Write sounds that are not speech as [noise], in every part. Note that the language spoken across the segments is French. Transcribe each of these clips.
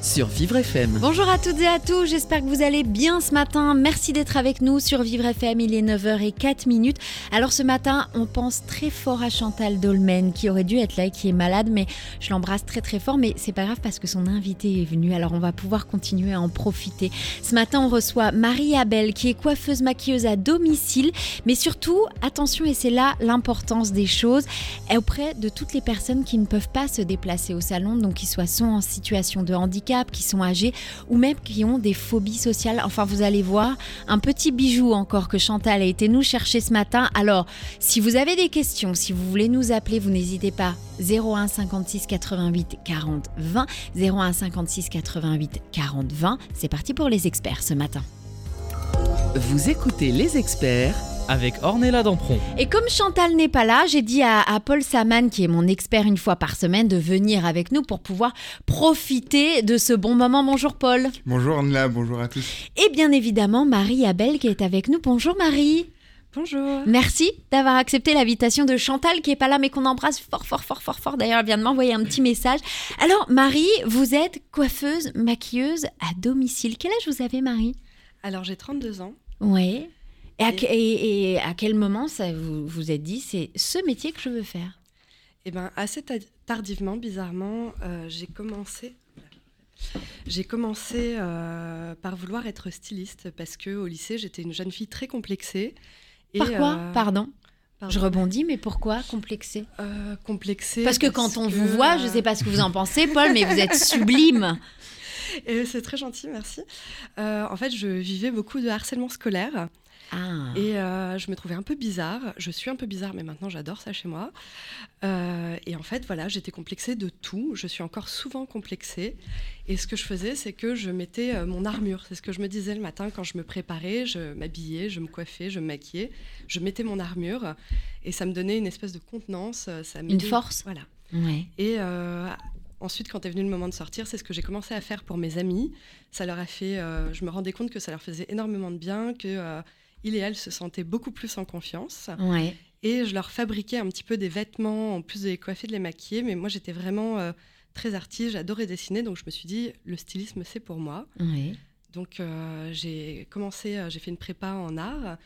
Sur Vivre FM. Bonjour à toutes et à tous, j'espère que vous allez bien ce matin. Merci d'être avec nous sur Vivre FM, il est 9h04 minutes. Alors ce matin, on pense très fort à Chantal Dolmen qui aurait dû être là et qui est malade, mais je l'embrasse très très fort, mais c'est pas grave parce que son invité est venu, alors on va pouvoir continuer à en profiter. Ce matin, on reçoit Marie Abel qui est coiffeuse maquilleuse à domicile, mais surtout, attention, et c'est là l'importance des choses, auprès de toutes les personnes qui ne peuvent pas se déplacer au salon, donc qui soient soit en situation de handicap, qui sont âgés ou même qui ont des phobies sociales. Enfin, vous allez voir, un petit bijou encore que Chantal a été nous chercher ce matin. Alors, si vous avez des questions, si vous voulez nous appeler, vous n'hésitez pas. 01 56 88 40 20. 01 56 88 40 20. C'est parti pour les experts ce matin. Vous écoutez les experts Avec Ornella Dampron. Et comme Chantal n'est pas là, j'ai dit à, à Paul Saman, qui est mon expert une fois par semaine, de venir avec nous pour pouvoir profiter de ce bon moment. Bonjour Paul. Bonjour Anna, bonjour à tous. Et bien évidemment, Marie Abel qui est avec nous. Bonjour Marie. Bonjour. Merci d'avoir accepté l'invitation de Chantal qui est pas là mais qu'on embrasse fort fort fort fort fort. D'ailleurs, elle vient de m'envoyer un petit message. Alors Marie, vous êtes coiffeuse, maquilleuse à domicile. Quel âge vous avez Marie? Alors j'ai 32 ans. Ouais. Et à, Et- que- et- et à quel moment ça vous vous êtes dit c'est ce métier que je veux faire? Et ben assez ta- tardivement, bizarrement, euh, j'ai commencé. J'ai commencé euh, par vouloir être styliste parce que au lycée j'étais une jeune fille très complexée. Et, Par quoi? euh, Pardon? pardon. Je rebondis, mais pourquoi complexé Euh, complexée. Parce que quand on que, vous voit, je euh, sais pas ce que vous en pensez, Paul, mais vous êtes [laughs] sublime. C'est très gentil, merci. Euh, en fait, je vivais beaucoup de harcèlement scolaire. Ah. Et euh, je me trouvais un peu bizarre. Je suis un peu bizarre, mais maintenant j'adore ça chez moi. Euh, et en fait, voilà, j'étais complexée de tout. Je suis encore souvent complexée. Et ce que je faisais, c'est que je mettais euh, mon armure. C'est ce que je me disais le matin quand je me préparais. Je m'habillais, je me coiffais, je me maquillais. Je mettais mon armure. Et ça me donnait une espèce de contenance. Ça Une force. Voilà. Ouais. Et euh, ensuite, quand est venu le moment de sortir, c'est ce que j'ai commencé à faire pour mes amis. Ça leur a fait. je me rendais compte que ça leur faisait énormément de bien, que ils et elles se sentaient beaucoup plus en confiance. Ouais. Et je leur fabriquais un petit peu des vêtements, en plus de les coiffer, de les maquiller. Mais moi, j'étais vraiment euh, très artiste, j'adorais dessiner. Donc, je me suis dit, le stylisme, c'est pour moi. Ouais. Donc, euh, j'ai commencé, euh, j'ai fait une prépa en art.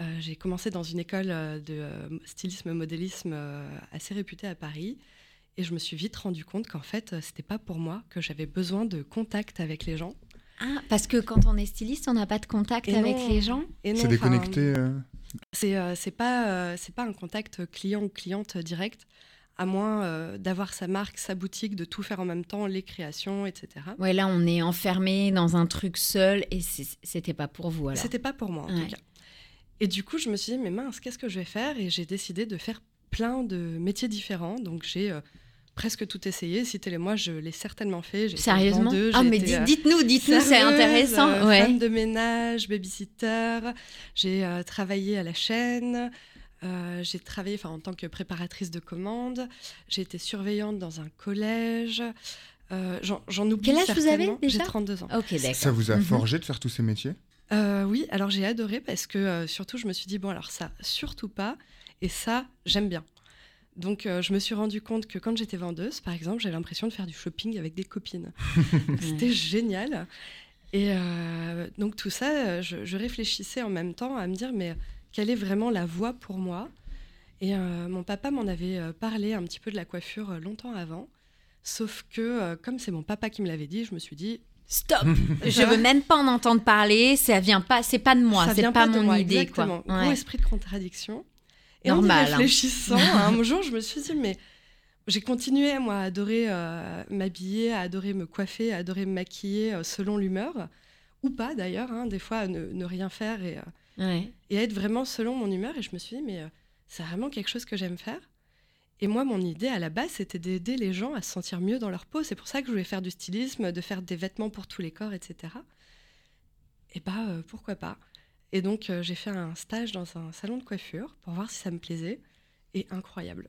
Euh, j'ai commencé dans une école de stylisme modélisme euh, assez réputée à Paris. Et je me suis vite rendu compte qu'en fait, c'était pas pour moi, que j'avais besoin de contact avec les gens. Ah, parce que quand on est styliste, on n'a pas de contact Et avec non. les gens. Et non, C'est déconnecté. euh, C'est euh, c'est pas euh, c'est pas un contact client ou cliente direct, à moins euh, d'avoir sa marque, sa boutique, de tout faire en même temps, les créations, etc. Ouais, là, on est enfermé dans un truc seul et c'était pas pour vous alors. C'était pas pour moi en Ouais. tout cas. Et du coup, je me suis dit mais mince, qu'est-ce que je vais faire? Et j'ai décidé de faire plein de métiers différents. Donc j'ai euh, presque tout essayé. Citez-les-moi, je l'ai certainement fait. Sérieusement? vendeuse, Ah, mais euh, dites-nous, dites-nous, c'est intéressant. euh, ouais. Femme de ménage, babysitter. J'ai euh, travaillé à la chaîne. euh, j'ai travaillé enfin, en tant que préparatrice de commandes. J'ai été surveillante dans un collège. Euh, J'en oublie Quel âge vous avez, déjà J'ai 32 ans. Ok, d'accord. Ça vous a Mhm. forgé de faire tous ces métiers? Euh, oui, alors j'ai adoré parce que euh, surtout je me suis dit, bon alors ça, surtout pas. Et ça, j'aime bien. Donc euh, je me suis rendu compte que quand j'étais vendeuse, par exemple, j'avais l'impression de faire du shopping avec des copines. [laughs] C'était génial. Et euh, donc tout ça, euh, je, je réfléchissais en même temps à me dire, mais quelle est vraiment la voie pour moi? Et euh, mon papa m'en avait parlé un petit peu de la coiffure longtemps avant. Sauf que, euh, comme c'est mon papa qui me l'avait dit, je me suis dit, Stop [laughs] Je veux même pas en entendre parler, ça vient pas, c'est pas de moi, ça c'est vient pas, de mon moi, idée exactement. quoi. Gros esprit de contradiction. Et Normal, en y hein. réfléchissant, un [laughs] jour, je me suis dit, mais j'ai continué, moi, à adorer euh, m'habiller, à adorer me coiffer, à adorer me maquiller euh, selon l'humeur, ou pas d'ailleurs, hein, des fois, ne, ne rien faire et, euh, Ouais. et être vraiment selon mon humeur. Et je me suis dit, mais c'est vraiment quelque chose que j'aime faire. Et moi, mon idée à la base, c'était d'aider les gens à se sentir mieux dans leur peau. C'est pour ça que je voulais faire du stylisme, de faire des vêtements pour tous les corps, etc. et bah pourquoi pas. Et donc euh, j'ai fait un stage dans un salon de coiffure pour voir si ça me plaisait. Et incroyable.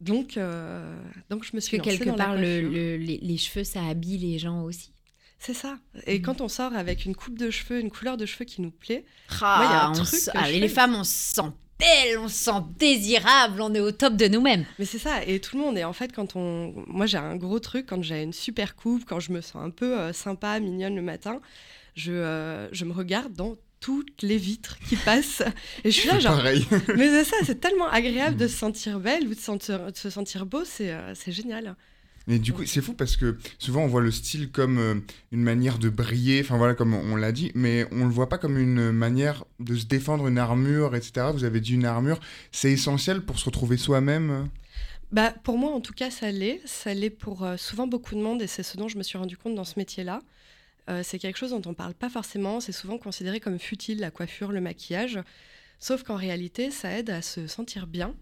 Donc, euh, donc je me suis Que lancée quelque dans part, le- les, les cheveux, ça habille les gens aussi. C'est ça. Et Mhm. quand on sort avec une coupe de cheveux, une couleur de cheveux qui nous plaît, Ah, Moi, il y a un truc que allez, je les femmes, on se sent belle, on se sent désirable, on est au top de nous-mêmes. Mais c'est ça, et tout le monde. Et en fait, quand on. Moi, j'ai un gros truc, quand j'ai une super coupe, quand je me sens un peu euh, sympa, mignonne le matin, je, euh, je me regarde dans toutes les vitres qui passent. Et je suis là, genre. pareil. [laughs] Mais c'est ça, c'est tellement agréable de se sentir belle ou de, sentir- de se sentir beau, c'est euh, c'est génial. Mais du coup, c'est fou parce que souvent on voit le style comme euh, une manière de briller, enfin voilà, comme on l'a dit, mais on le voit pas comme une manière de se défendre, une armure, etc. Vous avez dit une armure, c'est essentiel pour se retrouver soi-même? Bah, pour moi, en tout cas, ça l'est. Ça l'est pour euh, souvent beaucoup de monde, et c'est ce dont je me suis rendu compte dans ce métier-là. Euh, c'est quelque chose dont on parle pas forcément. C'est souvent considéré comme futile, la coiffure, le maquillage. Sauf qu'en réalité, ça aide à se sentir bien.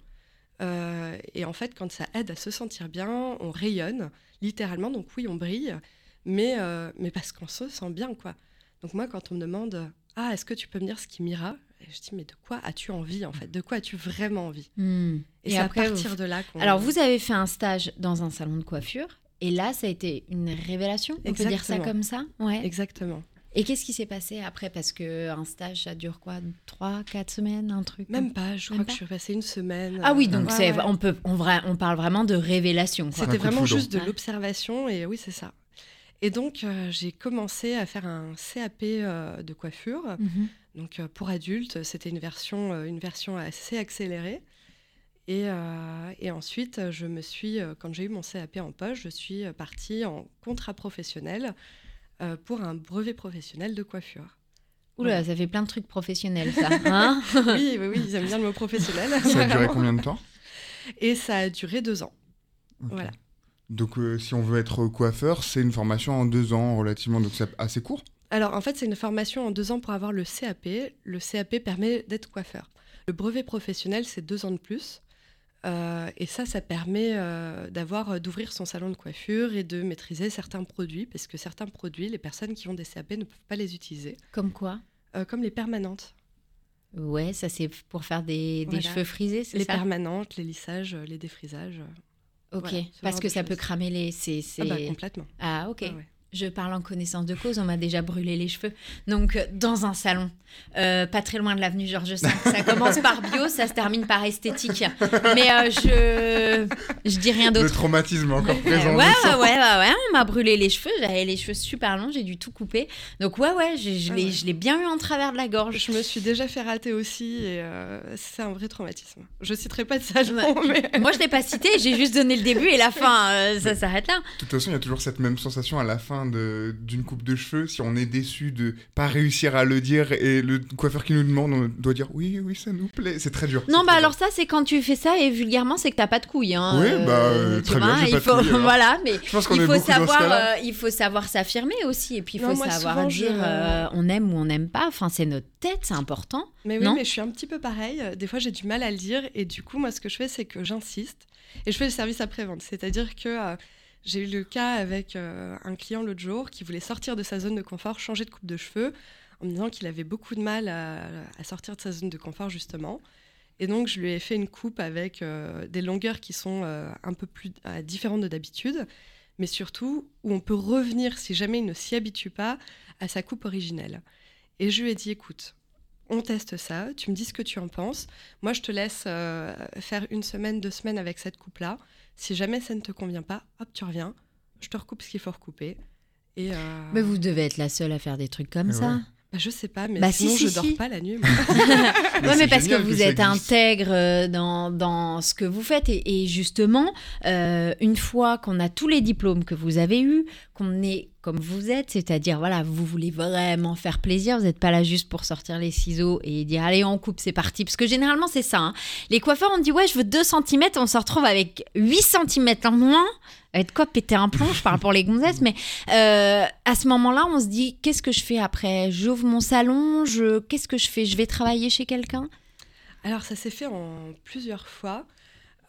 Euh, et en fait, quand ça aide à se sentir bien, on rayonne, littéralement. Donc oui, on brille, mais, euh, mais parce qu'on se sent bien, quoi. Donc moi, quand on me demande « Ah, est-ce que tu peux me dire ce qui m'ira ?» Je dis « Mais de quoi as-tu envie, en fait? De quoi as-tu vraiment envie ?» Hmm. Et, Et c'est après, à vous- partir de là qu'on... Alors, vous avez fait un stage dans un salon de coiffure. Et là, ça a été une révélation, on peut dire ça comme ça ouais. Exactement. Et qu'est-ce qui s'est passé après? Parce que un stage, ça dure quoi? Trois, quatre semaines, un truc Même pas, je Même crois pas que je suis passée une semaine. Ah oui, euh, donc ouais, c'est, ouais. on, peut, on, vra- on parle vraiment de révélation. quoi. C'était vraiment juste de l'observation et oui, c'est ça. Et donc, euh, j'ai commencé à faire un CAP euh, de coiffure. Mhm. Donc, euh, pour adultes, c'était une version, euh, une version assez accélérée. Et, euh, et ensuite, je me suis, euh, quand j'ai eu mon CAP en poche, je suis euh, partie en contrat professionnel euh, pour un brevet professionnel de coiffure. Oula, ça fait plein de trucs professionnels, ça. [laughs] hein oui, oui, oui, ils aiment bien le mot professionnel. Ça a duré combien de temps? Et ça a duré deux ans. Voilà. Donc euh, si on veut être coiffeur, c'est une formation en deux ans relativement, donc c'est assez court? Alors en fait, c'est une formation en deux ans pour avoir le CAP. Le CAP permet d'être coiffeur. Le brevet professionnel, c'est deux ans de plus. Euh, et ça, ça permet euh, d'avoir, euh, d'ouvrir son salon de coiffure et de maîtriser certains produits, parce que certains produits, les personnes qui ont des CAP ne peuvent pas les utiliser, Comme quoi? Euh, comme les permanentes. Ouais, ça c'est pour faire des, des Voilà. cheveux frisés, c'est Les ça? permanentes, les lissages, les défrisages. Ok, voilà, parce que ça peut cramer les... c'est c'est- Ah bah complètement. Ah ok. Ah ouais. Je parle en connaissance de cause, on m'a déjà brûlé les cheveux. Donc, euh, dans un salon, euh, pas très loin de l'avenue Georges V. Ça [laughs] commence par bio, ça se termine par esthétique. Mais euh, je je dis rien Le d'autre. traumatisme est encore présent. ouais, ouais, ouais, ouais, ouais, on m'a brûlé les cheveux. J'avais les cheveux super longs, j'ai dû tout couper. Donc, ouais, ouais, je Ah l'ai ouais. je l'ai bien eu en travers de la gorge. Je me suis déjà fait rater aussi et euh, c'est un vrai traumatisme. Je citerai pas de salon, mais Moi, je l'ai pas cité, j'ai juste donné le début et la fin. euh, ça s'arrête là. De toute façon, il y a toujours cette même sensation à la fin de- d'une coupe de cheveux. Si on est déçu de pas réussir à le dire et le coiffeur qui nous demande, on doit dire oui, oui, ça nous plaît. C'est très dur. Non, c'est bah alors dur. ça, c'est quand tu fais ça et vulgairement, c'est que t'as pas de couilles. Hein. Oui, bah, euh, tu très bien, vois, il pas de faut, couilles, [laughs] voilà, mais Je pense qu'on il faut savoir, euh, il faut savoir s'affirmer aussi, et puis il faut Non, moi, savoir souvent, je- dire euh, on aime ou on n'aime pas. Enfin, c'est notre tête, c'est important. Mais oui, Non mais je suis un petit peu pareil. Des fois, j'ai du mal à le dire. Et du coup, moi, ce que je fais, c'est que j'insiste. Et je fais le service après-vente. C'est-à-dire que euh, j'ai eu le cas avec euh, un client l'autre jour qui voulait sortir de sa zone de confort, changer de coupe de cheveux, en me disant qu'il avait beaucoup de mal à, sortir de sa zone de confort, justement. Et donc, je lui ai fait une coupe avec euh, des longueurs qui sont euh, un peu plus différentes de d'habitude, mais surtout où on peut revenir, si jamais il ne s'y habitue pas, à sa coupe originelle. Et je lui ai dit, écoute, on teste ça, tu me dis ce que tu en penses. Moi, je te laisse faire une semaine, deux semaines avec cette coupe-là. Si jamais ça ne te convient pas, hop, tu reviens. Je te recoupe ce qu'il faut recouper. Et euh, Mais vous devez être la seule à faire des trucs comme Ouais. ça. bah, je sais pas, mais Bah, si, sinon si, je dors si. pas la nuit. moi. [laughs] Mais ouais, mais c'est parce que vous êtes existe. intègre euh, dans, dans ce que vous faites. Et, et justement, euh, une fois qu'on a tous les diplômes que vous avez eus, qu'on est comme vous êtes, c'est-à-dire, voilà, vous voulez vraiment faire plaisir, vous n'êtes pas là juste pour sortir les ciseaux et dire, allez, on coupe, c'est parti. Parce que généralement, c'est ça. hein. Les coiffeurs, on dit, ouais, je veux 2 cm, on se retrouve avec 8 cm en moins. Avec quoi péter un plomb, je parle pour les gonzesses, mais euh, à ce moment-là, on se dit, qu'est-ce que je fais après? J'ouvre mon salon, je... qu'est-ce que je fais? Je vais travailler chez quelqu'un? Alors, ça s'est fait en plusieurs fois.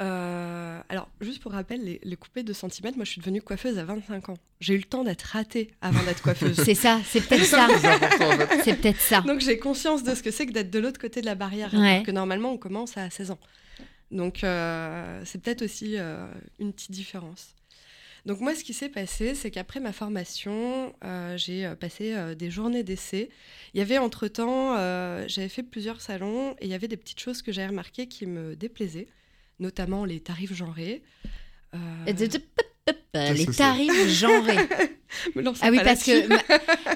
Euh, alors, juste pour rappel, les, les coupés de centimètres, moi je suis devenue coiffeuse à 25 ans. J'ai eu le temps d'être ratée avant d'être coiffeuse. [laughs] C'est ça, c'est peut-être ça. C'est peut-être ça. Donc j'ai conscience de ce que c'est que d'être de l'autre côté de la barrière, Ouais. alors que normalement on commence à 16 ans. Donc euh, c'est peut-être aussi euh, une petite différence. Donc moi ce qui s'est passé, c'est qu'après ma formation, euh, j'ai passé euh, des journées d'essai. Il y avait entre-temps, euh, j'avais fait plusieurs salons et il y avait des petites choses que j'avais remarquées qui me déplaisaient, notamment les tarifs genrés. Euh, Les que c'est tarifs genrés. [laughs] me Ah oui, parce que.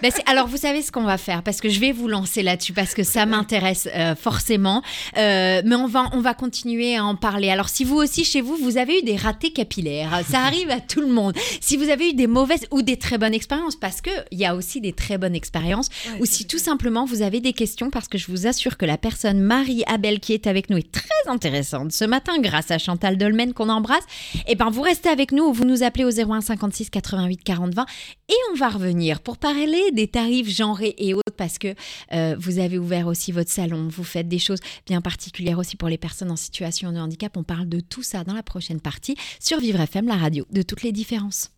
c'est- alors, vous savez ce qu'on va faire Parce que je vais vous lancer là-dessus, parce que ça m'intéresse euh, forcément. Euh, mais on va, on va continuer à en parler. Alors, si vous aussi, chez vous, vous avez eu des ratés capillaires, ça [laughs] arrive à tout le monde. Si vous avez eu des mauvaises ou des très bonnes expériences, parce qu'il y a aussi des très bonnes expériences, Ouais, ou si tout simplement vous avez des questions, parce que je vous assure que la personne Marie-Abel qui est avec nous est très intéressante ce matin, grâce à Chantal Dolmen qu'on embrasse, et ben vous restez avec nous ou vous nous appelez au 01 56 88 40 20 et on va revenir pour parler des tarifs genrés et autres parce que euh, vous avez ouvert aussi votre salon, vous faites des choses bien particulières aussi pour les personnes en situation de handicap. On parle de tout ça dans la prochaine partie sur Vivre FM, la radio, de toutes les différences.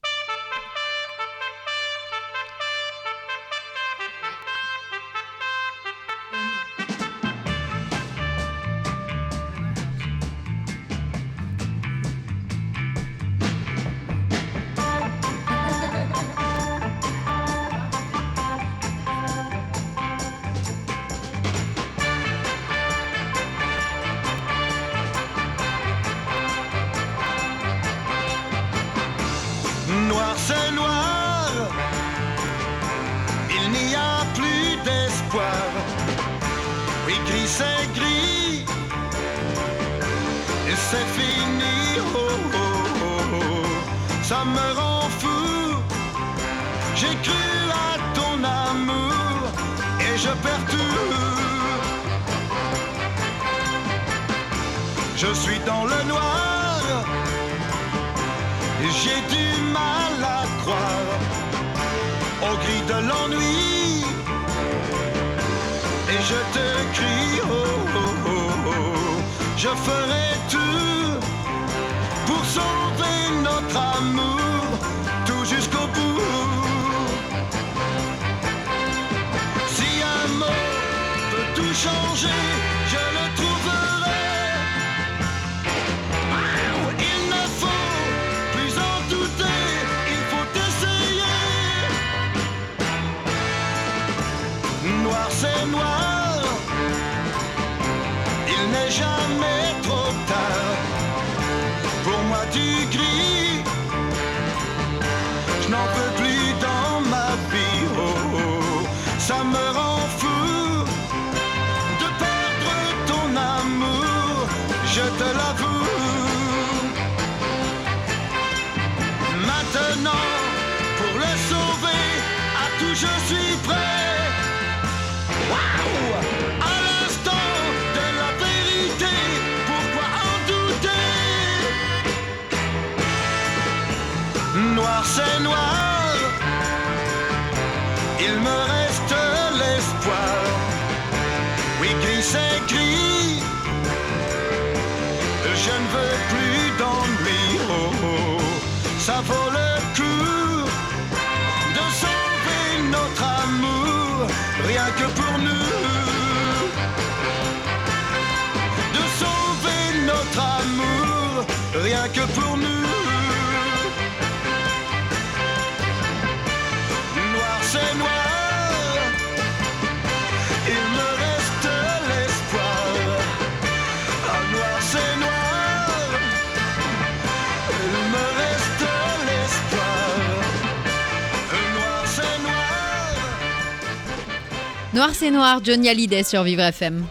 Noir c'est noir, Johnny Hallyday sur Vivre FM.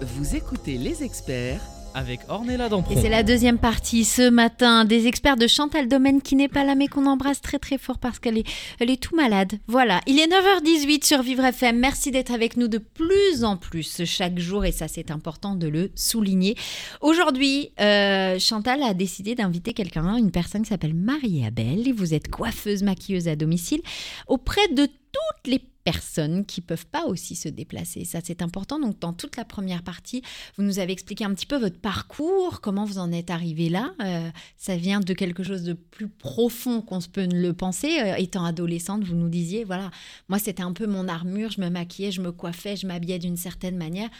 Vous écoutez les experts Avec Ornella Et Dampron. c'est la deuxième partie ce matin des experts de Chantal Domaine qui n'est pas là mais qu'on embrasse très très fort parce qu'elle est, elle est tout malade. Voilà, il est 9h18 sur Vivre FM. Merci d'être avec nous de plus en plus chaque jour et ça c'est important de le souligner. Aujourd'hui, euh, Chantal a décidé d'inviter quelqu'un, une personne qui s'appelle Marie-Abel. Et Vous êtes coiffeuse, maquilleuse à domicile auprès de toutes les personnes qui peuvent pas aussi se déplacer. Ça, c'est important. Donc, dans toute la première partie, vous nous avez expliqué un petit peu votre parcours, comment vous en êtes arrivé là. Euh, ça vient de quelque chose de plus profond qu'on peut le penser. Euh, étant adolescente, vous nous disiez, voilà, moi, c'était un peu mon armure. Je me maquillais, je me coiffais, je m'habillais d'une certaine manière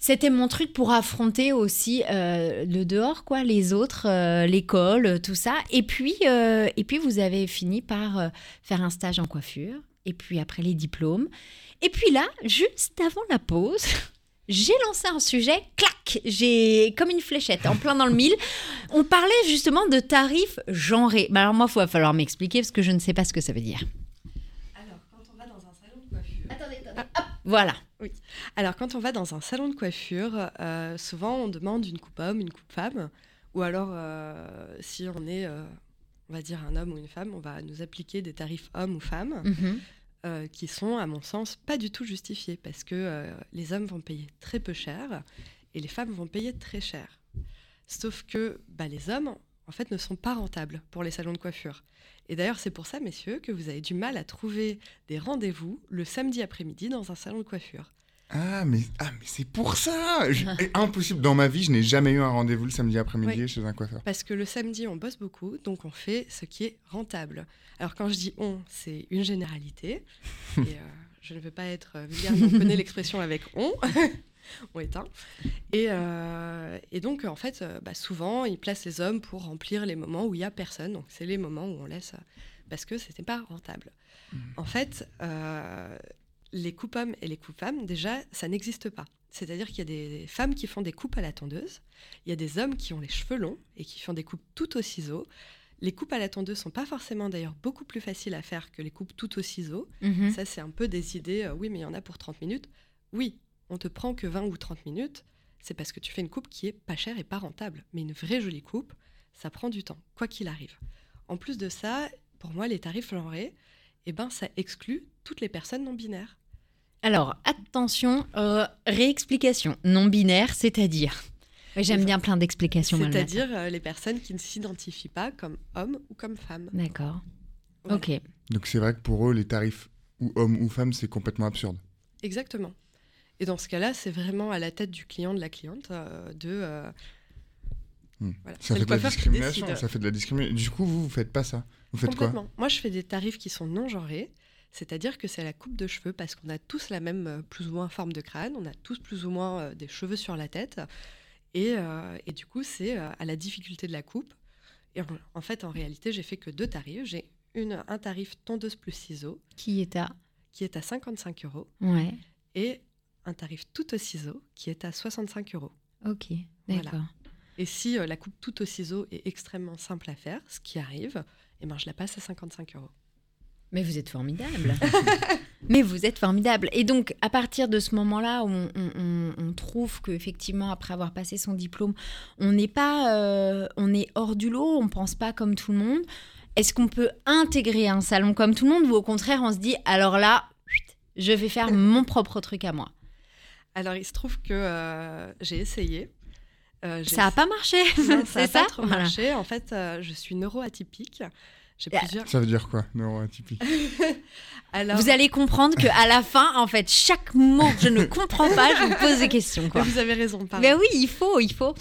c'était mon truc pour affronter aussi euh, le dehors, quoi, les autres, euh, l'école, tout ça. Et puis, et puis, vous avez fini par faire un stage en coiffure. Et puis après les diplômes. Et puis là, juste avant la pause, [laughs] j'ai lancé un sujet, clac, j'ai comme une fléchette en plein dans le mille. On parlait justement de tarifs genrés. Mais alors moi, il va falloir m'expliquer parce que je ne sais pas ce que ça veut dire. Alors, quand on va dans un salon de coiffure. Attendez, attendez. Hop, voilà. Alors, quand on va dans un salon de coiffure, euh, souvent on demande une coupe homme, une coupe femme. Ou alors, euh, si on est, euh, on va dire, un homme ou une femme, on va nous appliquer des tarifs hommes ou femmes. Mhm. Euh, qui sont, à mon sens, pas du tout justifiés parce que euh, les hommes vont payer très peu cher et les femmes vont payer très cher. Sauf que bah, les hommes, en fait, ne sont pas rentables pour les salons de coiffure. Et d'ailleurs, c'est pour ça, messieurs, que vous avez du mal à trouver des rendez-vous le samedi après-midi dans un salon de coiffure. Ah, mais, ah, mais c'est pour ça Je- [laughs] Impossible. Dans ma vie, je n'ai jamais eu un rendez-vous le samedi après-midi Oui. chez un coiffeur. Parce que le samedi, on bosse beaucoup, donc on fait ce qui est rentable. Alors quand je dis on, c'est une généralité. [laughs] et euh, je ne veux pas être euh, vulgaire, mais on connaît [laughs] l'expression avec on. on est un. Et, euh, et donc, en fait, bah, souvent, ils placent les hommes pour remplir les moments où il n'y a personne. Donc, c'est les moments où on laisse. parce que ce n'était pas rentable. En fait, euh, les coupes hommes et les coupes femmes, déjà, ça n'existe pas. C'est-à-dire qu'il y a des femmes qui font des coupes à la tondeuse. Il y a des hommes qui ont les cheveux longs et qui font des coupes toutes au ciseau. Les coupes à la tondeuse sont pas forcément d'ailleurs beaucoup plus faciles à faire que les coupes toutes au ciseau. Mhm. Ça, c'est un peu des idées. euh, oui, mais il y en a pour 30 minutes. Oui, on te prend que 20 ou 30 minutes. C'est parce que tu fais une coupe qui est pas chère et pas rentable. Mais une vraie jolie coupe, ça prend du temps, quoi qu'il arrive. En plus de ça, pour moi, les tarifs genrés, eh ben, ça exclut toutes les personnes non binaires. Alors, attention, euh, réexplication non binaire, c'est-à-dire. J'aime bien plein d'explications. C'est-à-dire euh, les personnes qui ne s'identifient pas comme hommes ou comme femmes. D'accord. Voilà. Ok. Donc c'est vrai que pour eux, les tarifs ou hommes ou femmes, c'est complètement absurde. Exactement. Et dans ce cas-là, c'est vraiment à la tête du client, de la cliente, euh, de. euh, Hmm. voilà. Ça C'est fait de la discrimination. Ça fait de la discrimination. Du coup, vous, vous faites pas ça. Vous faites quoi? Moi, je fais des tarifs qui sont non genrés, c'est-à-dire que c'est la coupe de cheveux parce qu'on a tous la même euh, plus ou moins forme de crâne, on a tous plus ou moins euh, des cheveux sur la tête, et, euh, et du coup, c'est à la difficulté de la coupe. Et en, en fait, en réalité, j'ai fait que deux tarifs. J'ai une, un tarif tondeuse plus ciseaux Qui est à qui est à 55 euros Ouais. et un tarif tout au ciseau qui est à 65 euros. Ok. Voilà. D'accord. Et si euh, la coupe tout au ciseau est extrêmement simple à faire, ce qui arrive, eh ben, je la passe à 55 euros. Mais vous êtes formidable. [laughs] Mais vous êtes formidable. Et donc, à partir de ce moment-là, où on, on- on- trouve qu'effectivement, après avoir passé son diplôme, on n'est pas, euh, on est hors du lot, on pense pas comme tout le monde. Est-ce qu'on peut intégrer un salon comme tout le monde ou au contraire, on se dit, alors là, je vais faire [laughs] mon propre truc à moi? Alors, il se trouve que euh, j'ai essayé. Euh, Ça n'a pas marché, Non, [laughs] ça n'a pas trop Voilà. marché. En fait, je suis neuroatypique. J'ai plusieurs. Ça veut dire quoi, neuroatypique [laughs] Alors, Vous allez comprendre qu'à la fin, en fait, chaque mot que je ne comprends pas, je vous pose des questions. Quoi. vous avez raison. pardon. Mais oui, il faut, il faut.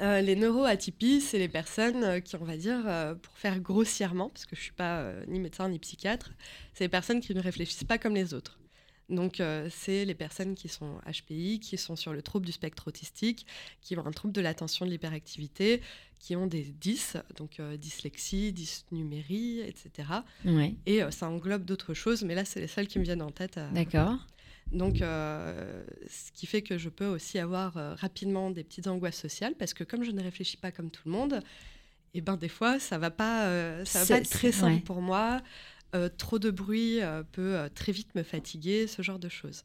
Euh, les neuroatypies, c'est les personnes euh, qui, on va dire, euh, pour faire grossièrement, parce que je suis pas euh, ni médecin ni psychiatre, c'est les personnes qui ne réfléchissent pas comme les autres. Donc, euh, c'est les personnes qui sont HPI, qui sont sur le trouble du spectre autistique, qui ont un trouble de l'attention de l'hyperactivité, qui ont des 10, donc euh, dyslexie, dysnumérie, etc. Ouais, Et euh, ça englobe d'autres choses, mais là, c'est les seules qui me viennent en tête. d'accord. donc, euh, ce qui fait que je peux aussi avoir euh, rapidement des petites angoisses sociales, parce que comme je ne réfléchis pas comme tout le monde, et ben des fois, ça va pas, euh, ça va pas être très simple ouais. pour moi. Euh, trop de bruit euh, peut euh, très vite me fatiguer, ce genre de choses.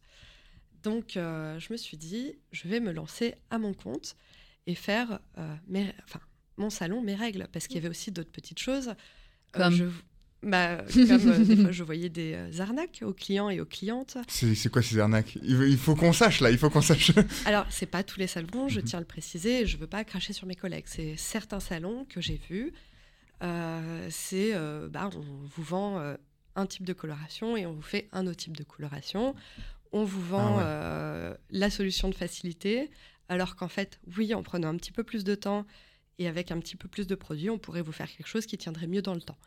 Donc, euh, je me suis dit, je vais me lancer à mon compte et faire euh, mes, enfin, mon salon, mes règles, parce qu'il y avait aussi d'autres petites choses. Euh, Comme je, bah, comme euh, des fois, je voyais des euh, arnaques aux clients et aux clientes. C'est quoi ces arnaques? Il, faut qu'on sache là, il faut qu'on sache. [laughs] Alors, c'est pas tous les salons, je Mhm. tiens à le préciser, je veux pas cracher sur mes collègues. C'est certains salons que j'ai vus. Euh, c'est, euh, bah, on vous vend euh, un type de coloration et on vous fait un autre type de coloration. On vous vend Ah ouais. euh, la solution de facilité, alors qu'en fait, oui, en prenant un petit peu plus de temps et avec un petit peu plus de produits, on pourrait vous faire quelque chose qui tiendrait mieux dans le temps.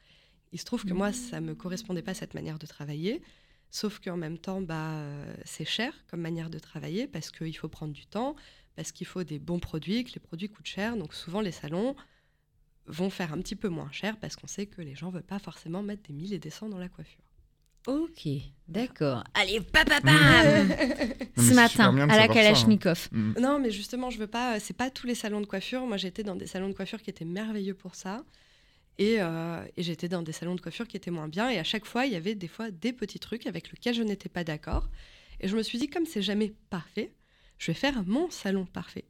Il se trouve que moi, ça me correspondait pas cette manière de travailler, sauf qu'en même temps, bah, c'est cher comme manière de travailler parce qu'il faut prendre du temps, parce qu'il faut des bons produits, que les produits coûtent cher. Donc souvent, les salons vont faire un petit peu moins cher parce qu'on sait que les gens veulent pas forcément mettre des 1000 et des 100 dans la coiffure. Ok, d'accord. Allez, papa, [laughs] Non, Ce matin, à la hein. Kalachnikov. Mm. Non, mais justement, je veux pas. C'est pas tous les salons de coiffure. Moi, j'étais dans des salons de coiffure qui étaient merveilleux pour ça. Et, euh, et j'étais dans des salons de coiffure qui étaient moins bien. Et à chaque fois, il y avait des fois des petits trucs avec lesquels je n'étais pas d'accord. Et je me suis dit, comme c'est jamais parfait, je vais faire mon salon parfait.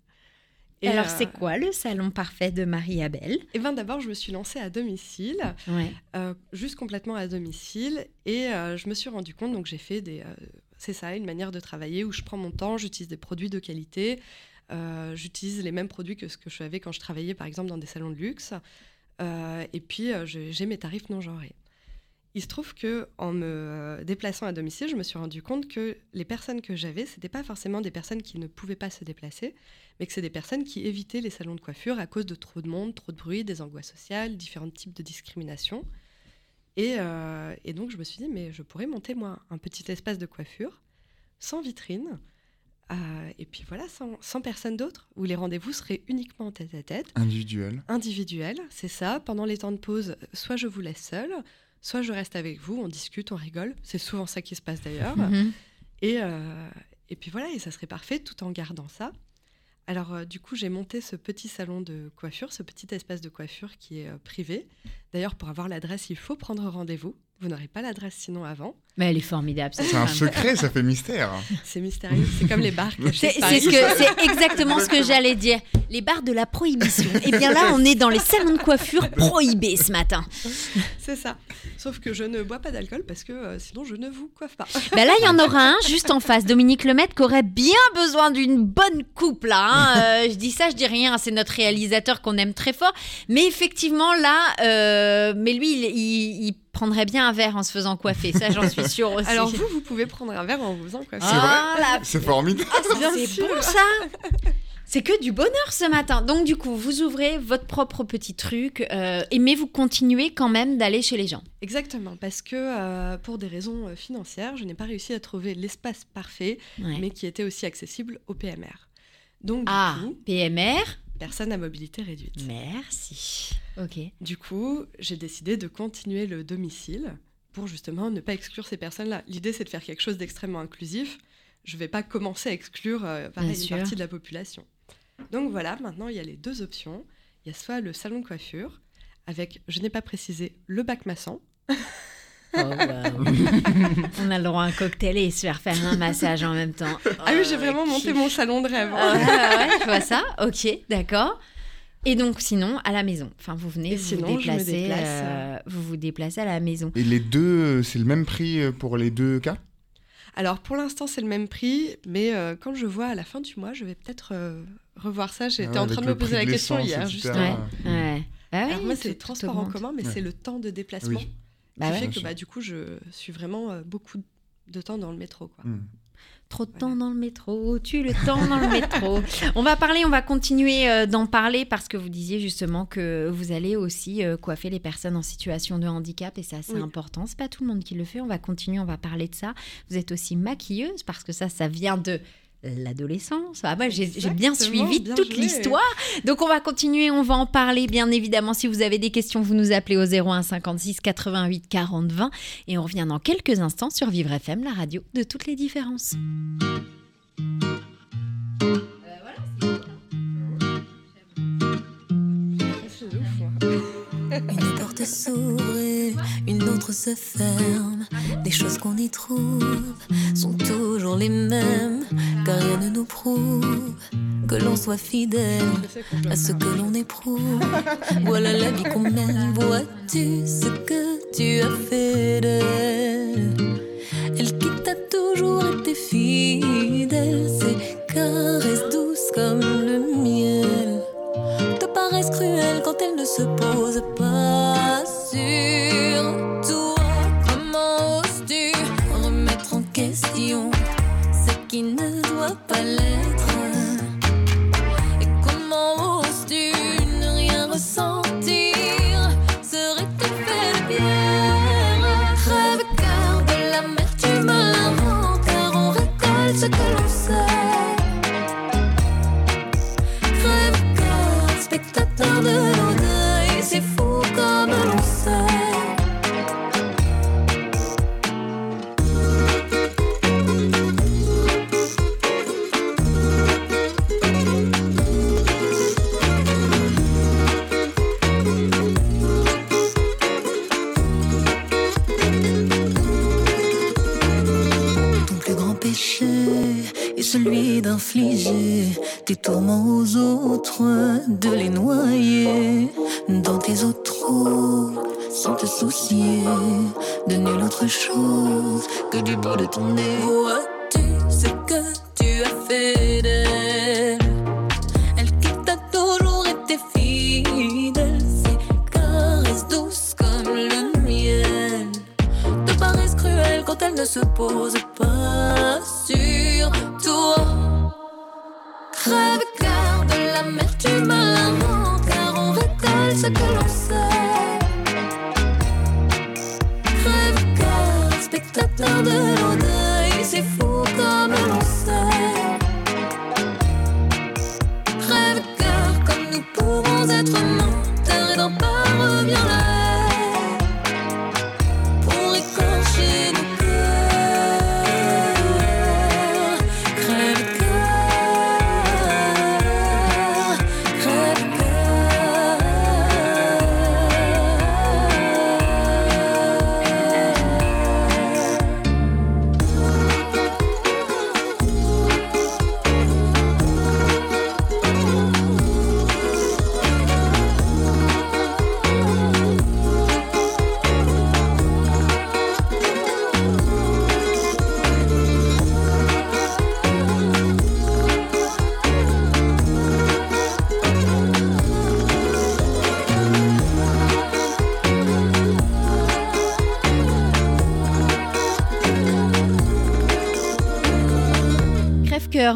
Et alors, euh, c'est quoi le salon parfait de Marie-Abel? Et bien d'abord, je me suis lancée à domicile, Ouais. euh, juste complètement à domicile. Et euh, je me suis rendu compte, donc j'ai fait des. c'est ça, une manière de travailler où je prends mon temps, j'utilise des produits de qualité, j'utilise les mêmes produits que ce que je faisais quand je travaillais par exemple dans des salons de luxe. Et puis j'ai mes tarifs non genrés. Il se trouve que en me déplaçant à domicile, je me suis rendu compte que les personnes que j'avais, c'était pas forcément des personnes qui ne pouvaient pas se déplacer, mais que c'est des personnes qui évitaient les salons de coiffure à cause de trop de monde, trop de bruit, des angoisses sociales, différents types de discrimination. Et, euh, et donc je me suis dit, mais je pourrais monter moi un petit espace de coiffure sans vitrine. euh, et puis voilà, sans, sans personne d'autre, où les rendez-vous seraient uniquement en tête à tête Individuel. individuel, c'est ça. Pendant les temps de pause, soit je vous laisse seul, soit je reste avec vous, on discute, on rigole. C'est souvent ça qui se passe d'ailleurs. Mhm. Et, euh, et puis voilà, et ça serait parfait tout en gardant ça. Alors euh, du coup, j'ai monté ce petit salon de coiffure, ce petit espace de coiffure qui est euh, privé. D'ailleurs, pour avoir l'adresse, il faut prendre rendez-vous. Vous n'aurez pas l'adresse sinon avant. Mais elle est formidable, C'est un secret, ça fait mystère. [laughs] C'est mystérieux, c'est comme les bars cachés C'est ce exactement ce que j'allais dire. Les bars de la prohibition. Et bien là, on est dans les salons de coiffure prohibés ce matin. C'est ça. Sauf que je ne bois pas d'alcool parce que euh, sinon je ne vous coiffe pas. [laughs] Ben là, il y en aura un juste en face, Dominique Lemaitre, qui aurait bien besoin d'une bonne coupe là. hein. [laughs] Euh, je dis ça, je dis rien. C'est notre réalisateur qu'on aime très fort. Mais effectivement, là, euh, mais lui, il, il- il prendrait bien un verre en se faisant coiffer. Ça, j'en suis sûre aussi. Alors vous, vous pouvez prendre un verre en vous faisant coiffer. C'est Ah, la C'est formidable. Bien c'est bon ça [laughs] C'est que du bonheur ce matin. Donc du coup, vous ouvrez votre propre petit truc, euh, et mais vous continuez quand même d'aller chez les gens. Exactement, parce que euh, pour des raisons euh, financières, je n'ai pas réussi à trouver l'espace parfait, Ouais. mais qui était aussi accessible au PMR. Donc, du Ah, coup, PMR. personne à mobilité réduite. Merci. Ok. Du coup, j'ai décidé de continuer le domicile pour justement ne pas exclure ces personnes-là. L'idée, c'est de faire quelque chose d'extrêmement inclusif. Je ne vais pas commencer à exclure euh, pareil, une partie de la population. Donc voilà, maintenant, il y a les deux options. Il y a soit le salon de coiffure, avec, je n'ai pas précisé, le bac maçon, Oh, wow. [laughs] On a le droit à un cocktail et se faire faire un massage en même temps. Ah oui, j'ai vraiment monté mon salon de rêve. Ah hein. ouais, ouais, ouais, je vois ça? Ok, d'accord. Et donc, sinon, à la maison. Enfin, vous venez vous sinon, je me déplacer. déplace, euh, vous vous déplacez à la maison. Et les deux, c'est le même prix euh, pour les deux cas? Alors pour l'instant c'est le même prix, mais euh, quand je vois à la fin du mois, je vais peut-être euh, revoir ça. J'étais Ah, en train de me poser la question hier, justement. Ouais. ouais. Bah oui, Alors moi c'est le tout transport en commun, mais Ouais. c'est le temps de déplacement Oui. Bah qui ouais. fait que bah, du coup je suis vraiment euh, beaucoup de temps dans le métro. Quoi. Hmm. Trop de temps dans le métro, tue le temps dans le métro. [laughs] On va parler, on va continuer euh, d'en parler parce que vous disiez justement que vous allez aussi euh, coiffer les personnes en situation de handicap et ça c'est Oui. important. C'est pas tout le monde qui le fait. On va continuer, on va parler de ça. Vous êtes aussi maquilleuse parce que ça, ça vient de l'adolescence. Ah, moi, j'ai bien suivi bien toute l'histoire. Donc on va continuer, on va en parler bien évidemment. Si vous avez des questions, vous nous appelez au 01 56 88 40 20 et on revient dans quelques instants sur Vivre FM, la radio de toutes les différences. Porte s'ouvre une autre se ferme. Les choses qu'on y trouve sont toujours les mêmes, car rien ne nous prouve que l'on soit fidèle à ce que l'on éprouve. Voilà la vie qu'on mène. Vois-tu ce que tu as fait d'elle? Elle qui t'a toujours été fidèle, ses caresses douces comme le miel te paraissent cruelles quand elles ne se posent pas sur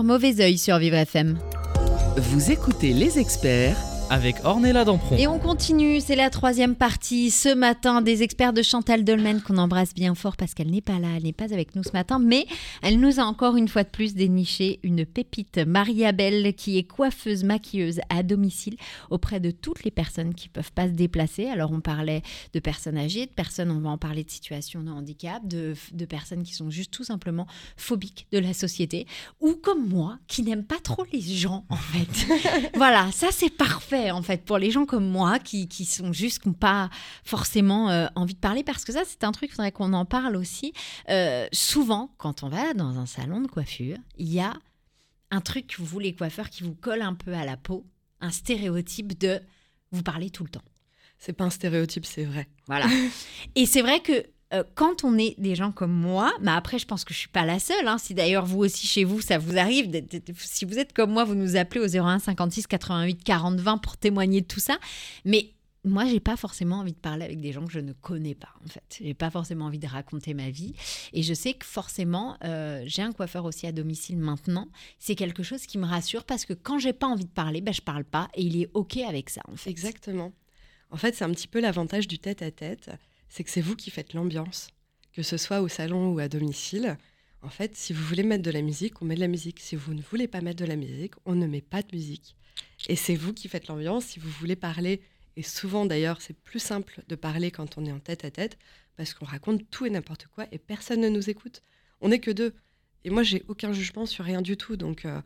Mauvais œil sur Vivre FM. Vous écoutez les experts Avec Ornella Dampron. Et on continue, c'est la troisième partie. Ce matin, des experts de Chantal Dolmen qu'on embrasse bien fort parce qu'elle n'est pas là, elle n'est pas avec nous ce matin, mais elle nous a encore une fois de plus déniché une pépite. Marie-Abel, qui est coiffeuse maquilleuse à domicile auprès de toutes les personnes qui peuvent pas se déplacer. Alors on parlait de personnes âgées, de personnes, on va en parler de situations de handicap, de, de personnes qui sont juste tout simplement phobiques de la société, ou comme moi, qui n'aiment pas trop les gens en fait. [laughs] voilà, ça c'est parfait en fait pour les gens comme moi qui, qui sont juste, qui n'ont pas forcément euh, envie de parler parce que ça c'est un truc, il faudrait qu'on en parle aussi. Euh, souvent, quand on va dans un salon de coiffure, il y a un truc, vous les coiffeurs, qui vous colle un peu à la peau, un stéréotype de vous parlez tout le temps. C'est pas un stéréotype, c'est vrai. Voilà. [laughs] Et c'est vrai que euh, quand on est des gens comme moi, mais après, je pense que je suis pas la seule. hein. si d'ailleurs vous aussi chez vous, ça vous arrive, si vous êtes comme moi, vous nous appelez au 01 56 88 40 20 pour témoigner de tout ça. Mais moi, j'ai pas forcément envie de parler avec des gens que je ne connais pas, en fait. J'ai pas forcément envie de raconter ma vie. Et je sais que forcément, euh, j'ai un coiffeur aussi à domicile maintenant. C'est quelque chose qui me rassure parce que quand j'ai pas envie de parler, ben, je parle pas et il est OK avec ça, en fait. Exactement. En fait, c'est un petit peu l'avantage du tête-à-tête, c'est que c'est vous qui faites l'ambiance, que ce soit au salon ou à domicile. En fait, si vous voulez mettre de la musique, on met de la musique. Si vous ne voulez pas mettre de la musique, on ne met pas de musique. Et c'est vous qui faites l'ambiance. Si vous voulez parler, et souvent d'ailleurs, c'est plus simple de parler quand on est en tête-à-tête, parce qu'on raconte tout et n'importe quoi et personne ne nous écoute. On n'est que deux. Et moi, j'ai aucun jugement sur rien du tout. Donc, euh,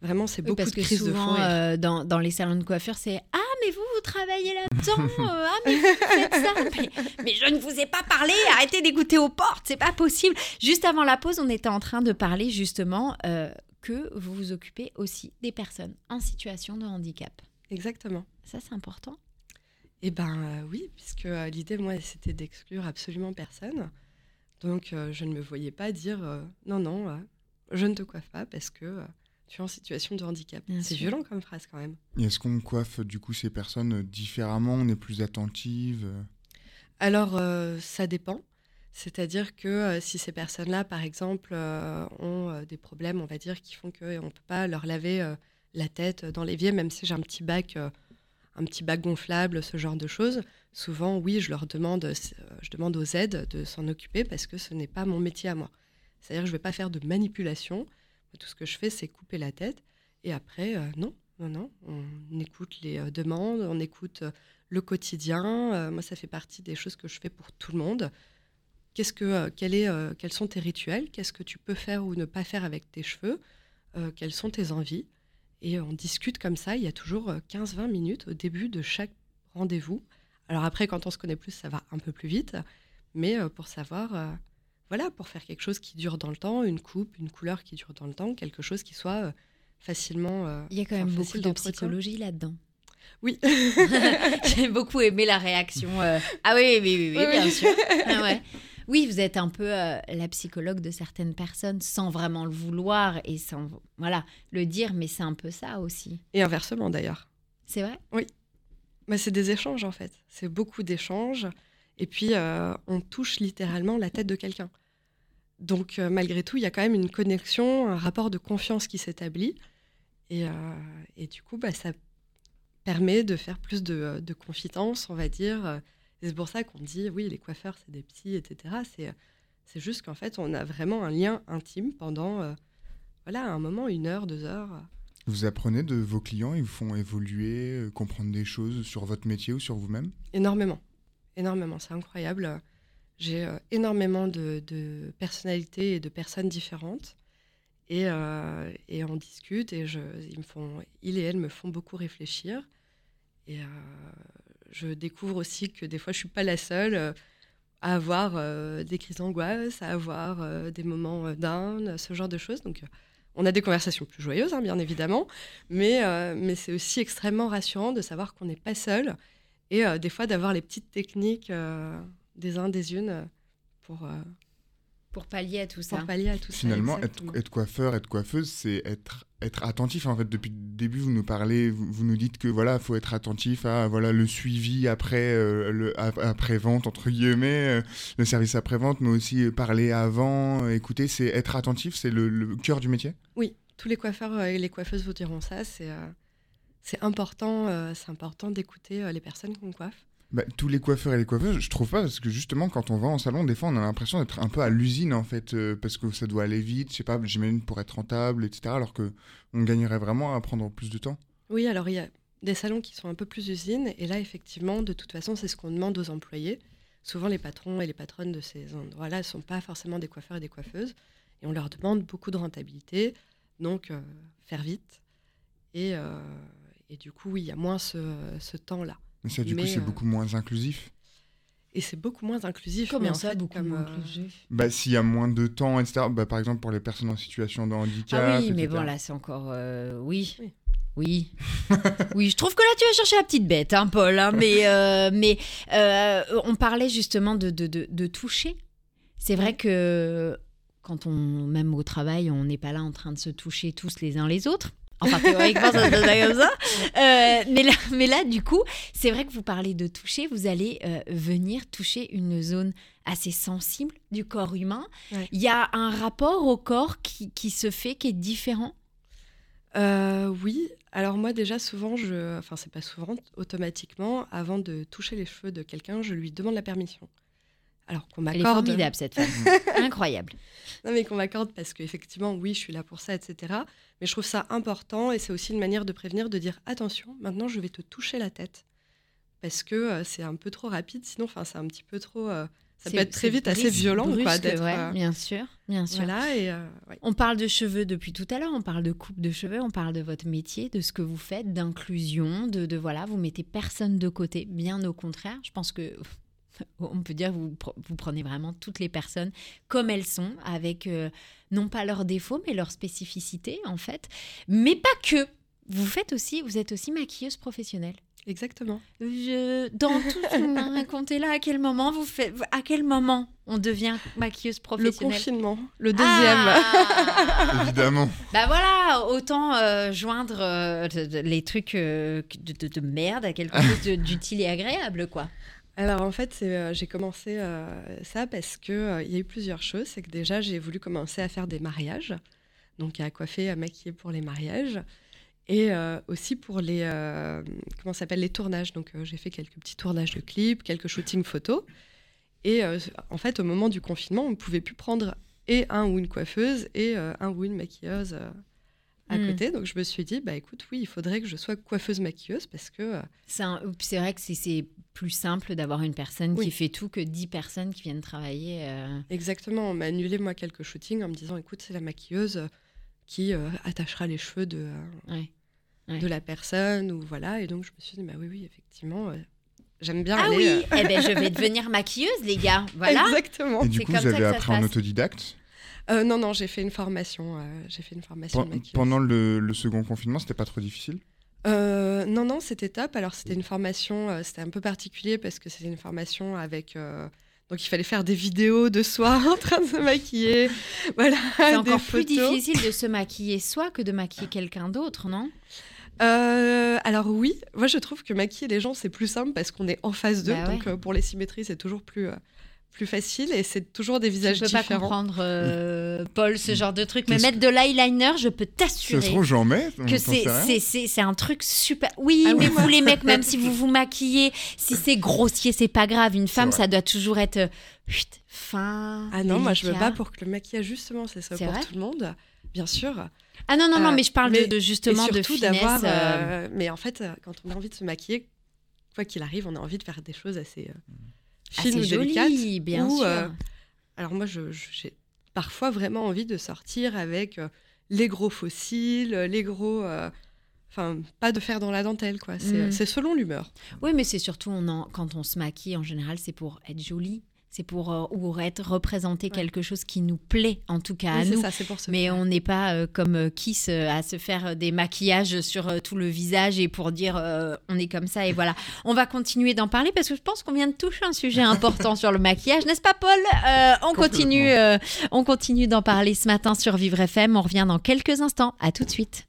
vraiment, c'est Oui, beaucoup parce de que crises de euh, dans, dans les salons de coiffure, c'est Ah, mais vous, vous travaillez là-dedans euh, Ah, mais vous faites ça mais, mais je ne vous ai pas parlé Arrêtez d'écouter aux portes, c'est pas possible Juste avant la pause, on était en train de parler justement euh, que vous vous occupez aussi des personnes en situation de handicap. Exactement. Ça, c'est important Eh euh, oui, puisque l'idée, moi, c'était d'exclure absolument personne. Donc, je ne me voyais pas dire non, non, je ne te coiffe pas parce que tu es en situation de handicap. C'est violent comme phrase quand même. Est-ce qu'on coiffe du coup ces personnes différemment? On est plus attentive euh? Alors, euh, ça dépend. C'est-à-dire que euh, si ces personnes-là, par exemple, euh, ont euh, des problèmes, on va dire, qui font qu'on ne peut pas leur laver euh, la tête dans l'évier, même si j'ai un petit bac, euh, un petit bac gonflable, ce genre de choses, souvent, oui, je leur demande, euh, je demande aux aides de s'en occuper parce que ce n'est pas mon métier à moi. C'est-à-dire que je ne vais pas faire de manipulation. Tout ce que je fais, c'est couper la tête. Et après, euh, non, non, non, on écoute les euh, demandes, on écoute euh, le quotidien. Moi, ça fait partie des choses que je fais pour tout le monde. Qu'est-ce que, quel est, quels sont tes rituels? Qu'est-ce que tu peux faire ou ne pas faire avec tes cheveux? Quelles sont tes envies? Et on discute comme ça. Il y a toujours euh, 15-20 minutes au début de chaque rendez-vous. Alors après, quand on se connaît plus, ça va un peu plus vite. Mais pour savoir, voilà, pour faire quelque chose qui dure dans le temps, une coupe, une couleur qui dure dans le temps, quelque chose qui soit euh, facilement. euh, Il y a quand même beaucoup de psychologie là-dedans. Oui. [laughs] [laughs] J'ai beaucoup aimé la réaction. euh, Ah oui, oui, oui, oui, Oui, bien oui. sûr. [laughs] Ah ouais. Oui, vous êtes un peu euh, la psychologue de certaines personnes sans vraiment le vouloir et sans voilà le dire, mais c'est un peu ça aussi. Et inversement d'ailleurs. C'est vrai? Bah, c'est des échanges en fait. C'est beaucoup d'échanges. Et puis, euh, on touche littéralement la tête de quelqu'un. Donc, euh, malgré tout, il y a quand même une connexion, un rapport de confiance qui s'établit. Et, euh, et du coup, bah, ça permet de faire plus de, de confidence, on va dire. Et c'est pour ça qu'on dit, oui, les coiffeurs, c'est des petits, etc. C'est, c'est juste qu'en fait, on a vraiment un lien intime pendant, voilà, un moment, une heure, deux heures. Vous apprenez de vos clients, ils vous font évoluer, comprendre des choses sur votre métier ou sur vous-même? Énormément. Énormément. C'est incroyable. J'ai euh, énormément de, personnalités et de personnes différentes. Et, euh, et on discute et je, ils, me font, ils et elles me font beaucoup réfléchir. Et euh, je découvre aussi que des fois, je ne suis pas la seule à avoir des crises d'angoisse, à avoir des moments down, ce genre de choses. Donc, on a des conversations plus joyeuses, hein, bien évidemment. Mais, mais c'est aussi extrêmement rassurant de savoir qu'on n'est pas seul et euh, des fois d'avoir les petites techniques euh, des uns des unes euh, pour, euh, pour pallier à tout ça. pour pallier à tout Finalement, ça. être, coiffeur, être coiffeuse, c'est être, être attentif. En fait, depuis le début, vous nous parlez, vous, vous nous dites que voilà, faut être attentif à voilà le suivi après euh, le après vente entre guillemets, euh, le service après vente, mais aussi euh, parler avant, écouter. C'est être attentif, c'est le, le cœur du métier? Oui, tous les coiffeurs et les coiffeuses vous diront ça. C'est euh, c'est important, euh, c'est important d'écouter euh, les personnes qu'on coiffe. Bah, tous les coiffeurs et les coiffeuses, je trouve pas, parce que justement, quand on va en salon, des fois, on a l'impression d'être un peu à l'usine, en fait, euh, parce que ça doit aller vite, je sais pas, j'imagine pour être rentable, etc., alors que on gagnerait vraiment à prendre plus de temps. Oui, alors il y a des salons qui sont un peu plus usines, et là, effectivement, de toute façon, c'est ce qu'on demande aux employés. Souvent, les patrons et les patronnes de ces endroits-là ne sont pas forcément des coiffeurs et des coiffeuses, et on leur demande beaucoup de rentabilité, donc euh, faire vite. Et, euh, et du coup, oui, il y a moins ce, ce temps-là. Mais ça, du coup, c'est euh, beaucoup moins inclusif. Et c'est beaucoup moins inclusif. mais Comment en ça, fait, beaucoup comme, moins euh, inclusif? Bah, s'il y a moins de temps, etc., bah, par exemple, pour les personnes en situation de handicap. Ah oui, mais bon, là, c'est encore. euh, oui. Oui. Oui. [laughs] oui, je trouve que là, tu vas chercher la petite bête, hein, Paul. hein, mais euh, mais euh, on parlait justement de, de, de, de toucher. C'est vrai que quand on, même au travail, on n'est pas là en train de se toucher tous les uns les autres. Enfin, théoriquement, ça se passe comme ça. Euh, mais, là, mais là, du coup, c'est vrai que vous parlez de toucher. Vous allez euh, venir toucher une zone assez sensible du corps humain. Ouais. Il y a un rapport au corps qui, qui se fait, qui est différent? Euh, oui, alors moi déjà souvent, je, enfin c'est pas souvent, automatiquement, avant de toucher les cheveux de quelqu'un, je lui demande la permission. Alors qu'on Elle est m'accorde, formidable, cette femme. [laughs] Incroyable. non mais qu'on m'accorde parce qu'effectivement, oui, je suis là pour ça, etc. Mais je trouve ça important et c'est aussi une manière de prévenir, de dire attention, maintenant je vais te toucher la tête parce que euh, c'est un peu trop rapide, sinon, enfin c'est un petit peu trop, euh, ça peut être très vite assez brusque, violent, quoi, brusque, d'être. ouais, euh, bien sûr, bien sûr. voilà et ouais. On parle de cheveux depuis tout à l'heure, on parle de coupe de cheveux, on parle de votre métier, de ce que vous faites, d'inclusion, de, de voilà, vous mettez personne de côté, bien au contraire. Je pense que [laughs] on peut dire que vous, vous prenez vraiment toutes les personnes comme elles sont, avec euh, non pas leurs défauts, mais leurs spécificités en fait. Mais pas que. Vous faites aussi, vous êtes aussi maquilleuse professionnelle. exactement. Je, dans tout ce que vous m'avez raconté là, à quel moment vous faites, à quel moment on devient maquilleuse Le professionnelle? confinement, le deuxième. Ah [laughs] Évidemment. bah voilà, autant euh, joindre euh, de- de- les trucs euh, de, de- de merde à quelque [laughs] chose d'utile et agréable, quoi. Alors en fait, euh, j'ai commencé euh, ça parce que euh, y a eu plusieurs choses. C'est que déjà, j'ai voulu commencer à faire des mariages, donc à coiffer, à maquiller pour les mariages, et euh, aussi pour les comment s'appelle les tournages. Donc j'ai fait quelques petits tournages de clips, quelques shootings photos. Et en fait, au moment du confinement, on ne pouvait plus prendre et un ou une coiffeuse et un ou une maquilleuse à Mm. côté. Donc je me suis dit, bah écoute, oui, il faudrait que je sois coiffeuse maquilleuse parce que euh, C'est un- c'est vrai que c'est- c'est plus simple d'avoir une personne qui fait tout que 10 personnes qui viennent travailler. euh. Exactement, on m'a annulé moi quelques shootings en me disant écoute, c'est la maquilleuse euh, qui euh, attachera les cheveux de, euh, Ouais. Ouais. de la personne ou voilà et donc je me suis dit bah oui oui effectivement euh, j'aime bien Ah aller oui, euh, eh ben, je vais devenir [laughs] maquilleuse, les gars. Voilà. exactement. Et du c'est coup, comme vous avez appris en autodidacte? Euh, non non, j'ai fait une formation euh, j'ai fait une formation Pen-. Pendant le, le second confinement, c'était pas trop difficile? Euh, non non, c'était top. Alors c'était une formation euh, c'était un peu particulier parce que c'était une formation avec euh, donc il fallait faire des vidéos de soi [laughs] en train de se maquiller. [laughs] Voilà, C'est encore plus difficile de se maquiller soi que de maquiller quelqu'un d'autre, non? Euh, alors oui, moi je trouve que maquiller les gens c'est plus simple parce qu'on est en face d'eux, Bah ouais. donc euh, pour les symétries c'est toujours plus euh, plus facile et c'est toujours des visages Je peux pas différents. comprendre, euh, Paul, ce genre de truc. Mais mettre de l'eyeliner, je peux Ça se t'assurer trouve, j'en mets que c'est un truc super. Oui, Ah mais vous les mecs, [laughs] même si vous vous maquillez, si c'est grossier, c'est pas grave. Une femme, ça doit toujours être euh, chut, fin. Ah non, moi je me délicat. bats pour que le maquillage justement ça soit C'est pour vrai tout le monde, bien sûr. Ah non, non, non, Euh, mais je parle de- mais- de, justement et de surtout d'avoir. euh, euh, mais en fait, euh, quand on a envie de se maquiller, quoi qu'il arrive, on a envie de faire des choses assez euh, ou délicates. joli, bien ou, sûr. euh, Alors moi, j'ai parfois vraiment envie de sortir avec euh, les gros fossiles, les gros... euh, Enfin, pas de faire dans la dentelle, quoi. C'est Mm. selon l'humeur. Oui, mais c'est surtout on en- quand on se maquille, en général, c'est pour être joli. C'est pour euh, ou être représenter Ouais. quelque chose qui nous plaît, en tout cas à Oui, nous. ça, c'est pour ça. Mais on n'est pas euh, comme euh, Kiss euh, à se faire des maquillages sur euh, tout le visage et pour dire euh, on est comme ça et voilà. On va continuer d'en parler parce que je pense qu'on vient de toucher un sujet [laughs] important sur le maquillage, n'est-ce pas Paul? Euh, On continue, euh, on continue d'en parler ce matin sur Vivre FM. On revient dans quelques instants. À tout de suite.